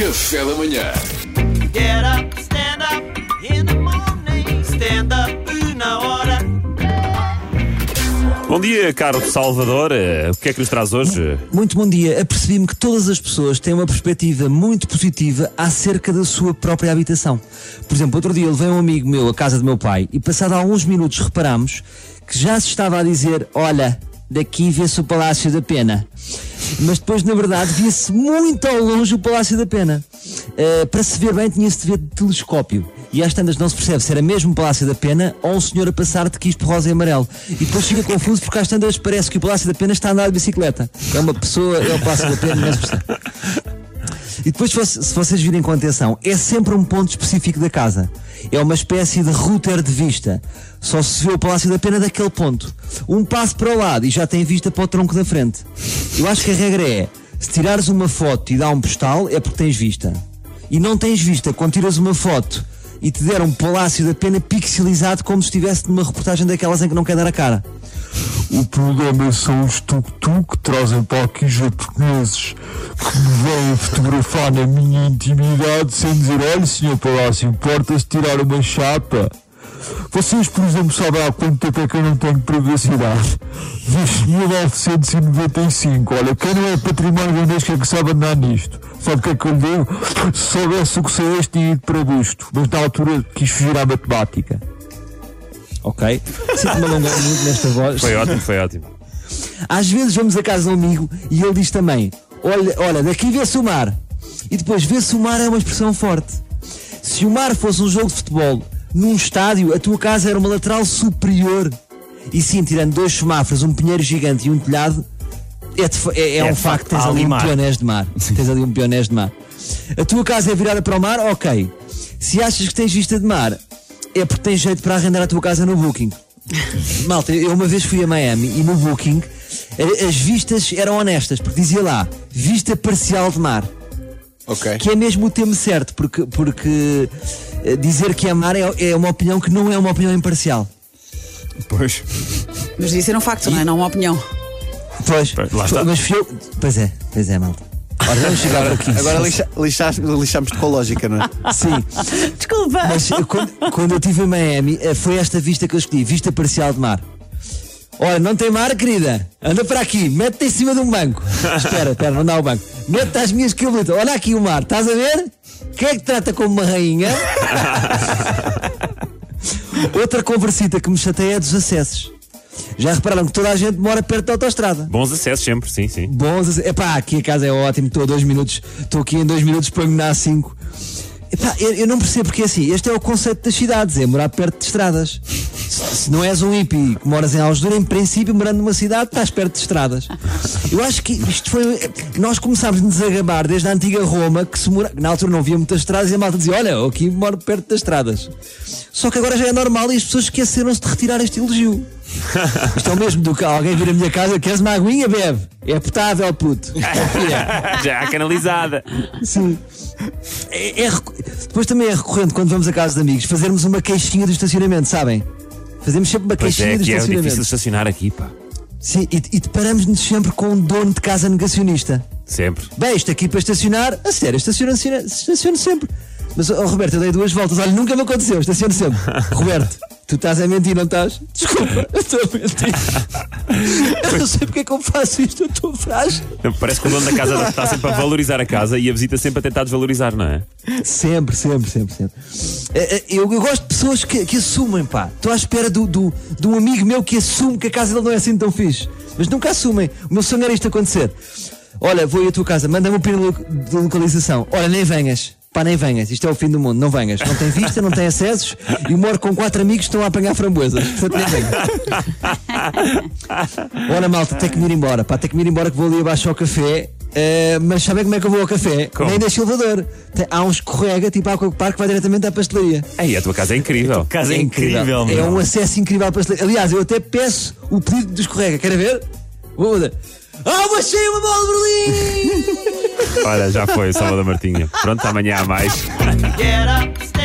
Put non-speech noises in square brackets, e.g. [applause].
Café da manhã. Get up, stand up in the morning. Stand up na hora. Bom dia, caro Salvador. Eh, O que é que nos traz hoje? Muito bom dia. Apercebi-me que todas as pessoas têm uma perspectiva muito positiva acerca da sua própria habitação. Por exemplo, outro dia levei um amigo meu à casa do meu pai e, passado alguns minutos, reparamos que já se estava a dizer: Olha, daqui vê-se o Palácio da Pena. Mas depois, na verdade, via-se muito ao longe o Palácio da Pena. Eh, para se ver bem, tinha-se de ver de telescópio. E às tantas não se percebe se era mesmo o Palácio da Pena ou um senhor a passar de quispo rosa e amarelo. E depois fica confuso porque às tantas parece que o Palácio da Pena está a andar de bicicleta. É uma pessoa, é o Palácio da Pena, não se. E depois, se vocês virem com atenção, é sempre um ponto específico da casa. É uma espécie de router de vista. Só se vê o Palácio da Pena daquele ponto. Um passo para o lado e já tem vista para o tronco da frente. Eu acho que a regra é: se tirares uma foto e dá um postal, é porque tens vista. E não tens vista quando tiras uma foto e te der um Palácio da Pena pixelizado como se estivesse numa reportagem daquelas em que não quer dar a cara. O problema são os tuk-tuk que trazem para aqui japoneses que me vêm fotografar na minha intimidade sem dizer: olha, senhor Palácio, importa-se tirar uma chapa. Vocês, por exemplo, sabem há quanto tempo é que eu não tenho privacidade? Desde 1995. Olha, quem não é património Unesco é que sabe andar nisto. Sabe o que é que eu lhe digo? Se soubesse o que sei este, tinha ido para busto. Mas na altura quis fugir à matemática. Ok? Sinto-me alongar muito nesta voz. Foi ótimo, foi ótimo. Às vezes vamos a casa de um amigo e ele diz também: Olha, olha daqui vê-se o mar. E depois vê-se o mar é uma expressão forte. Se o mar fosse um jogo de futebol num estádio, a tua casa era uma lateral superior. E sim, tirando dois semáforos, um pinheiro gigante e um telhado, é, de é- é É um facto, tens ali ali um mar. pionés de mar. tens ali um pionés de mar. A tua casa é virada para o mar, ok. Se achas que tens vista de mar, é porque tens jeito para arrendar a tua casa no Booking. [laughs] Malta, eu uma vez fui a Miami e no Booking as vistas eram honestas, porque dizia lá vista parcial de mar, Ok. que é mesmo o termo certo, porque, porque eh, dizer que é mar é, é uma opinião que não é uma opinião imparcial. Pois. Mas devia ser um facto, não é? Não uma opinião. Pois, Pois, lá está. mas fui eu. Pois é, pois é, malta. Ora, vamos [laughs] chegar por aqui. Agora lixa, lixaste- lixamos-te com a lógica, não é? [laughs] Sim, Desculpa. mas quando, quando eu estive em Miami, eh, foi esta vista que eu escolhi, vista parcial de mar. Olha, não tem mar, querida? Anda para aqui, mete-te em cima de um banco. [laughs] espera, espera, não dá o banco. Mete-te às minhas quilometas. Olha aqui o mar, estás a ver? Quem é que trata como uma rainha? [laughs] Outra conversita que me chateia é dos acessos. Já repararam que toda a gente mora perto da autostrada? Bons acessos sempre, sim, sim. Bons, epá, aqui a casa é ótimo, estou a dois minutos, estou aqui em dois minutos para me dar cinco. Epá, eu, eu não percebo porque assim, este é o conceito das cidades, é morar perto de estradas. Se, se não és um hippie que moras em Algesura, em princípio, morando numa cidade, estás perto de estradas. Eu acho que isto foi. Nós começámos a nos agabar desde a antiga Roma, que se mora, na altura não havia muitas estradas, e a malta dizia: Olha, aqui moro perto das estradas. Só que agora já é normal e as pessoas esqueceram-se de retirar este elogio. Isto é o mesmo do que alguém vir à minha casa, queres uma aguinha, bebe? É potável, puto. [laughs] Já canalizada. Sim. É, é Depois também é recorrente quando vamos a casa de amigos fazermos uma queixinha do estacionamento, sabem? Fazemos sempre uma Pois queixinha é, do que é estacionamento. difícil estacionar aqui, pá. Sim, e, e deparamos-nos sempre com um dono de casa negacionista. Sempre. Bem, isto aqui para estacionar, a sério, estaciono, estaciono sempre. Mas, oh, Roberto, eu dei duas voltas, olha, nunca me aconteceu, estaciono sempre. [laughs] Roberto, tu estás a mentir, não estás? Desculpa, eu estou a mentir. [laughs] Eu não sei porque é que eu faço isto, eu estou frágil. Parece que o dono da casa está sempre a valorizar a casa e a visita sempre a tentar desvalorizar, não é? Sempre, sempre, sempre, sempre. É, é, Eu, eu gosto de pessoas que, que assumem, pá. Estou à espera do, do, de um amigo meu que assume que a casa dele não é assim tão fixe. Mas nunca assumem. O meu sonho era isto acontecer. Olha, vou ir à tua casa, manda-me o pino de localização. Olha, nem venhas. Pá, nem venhas. Isto é o fim do mundo. Não venhas. Não tem vista, não tem acessos e moro com quatro amigos que estão a apanhar framboesas. Portanto, nem venhas. [laughs] Olha, malta, tem que me ir embora. Pá, tem que me ir embora que vou ali abaixo ao café. Eh, mas sabem como é que eu vou ao café? Como? Nem deixo elevador. Tem- há um escorrega, tipo Aqua Park, que vai diretamente à pastelaria. Ei, a tua casa é incrível. Casa é incrível, É meu. um acesso incrível à pastelaria. Aliás, eu até peço o pedido do escorrega. Querem ver? Vou mudar. Ah, achei uma bola de Berlim! [laughs] Olha, já foi, Salvador Martinha. Pronto, amanhã há mais. Get up, stand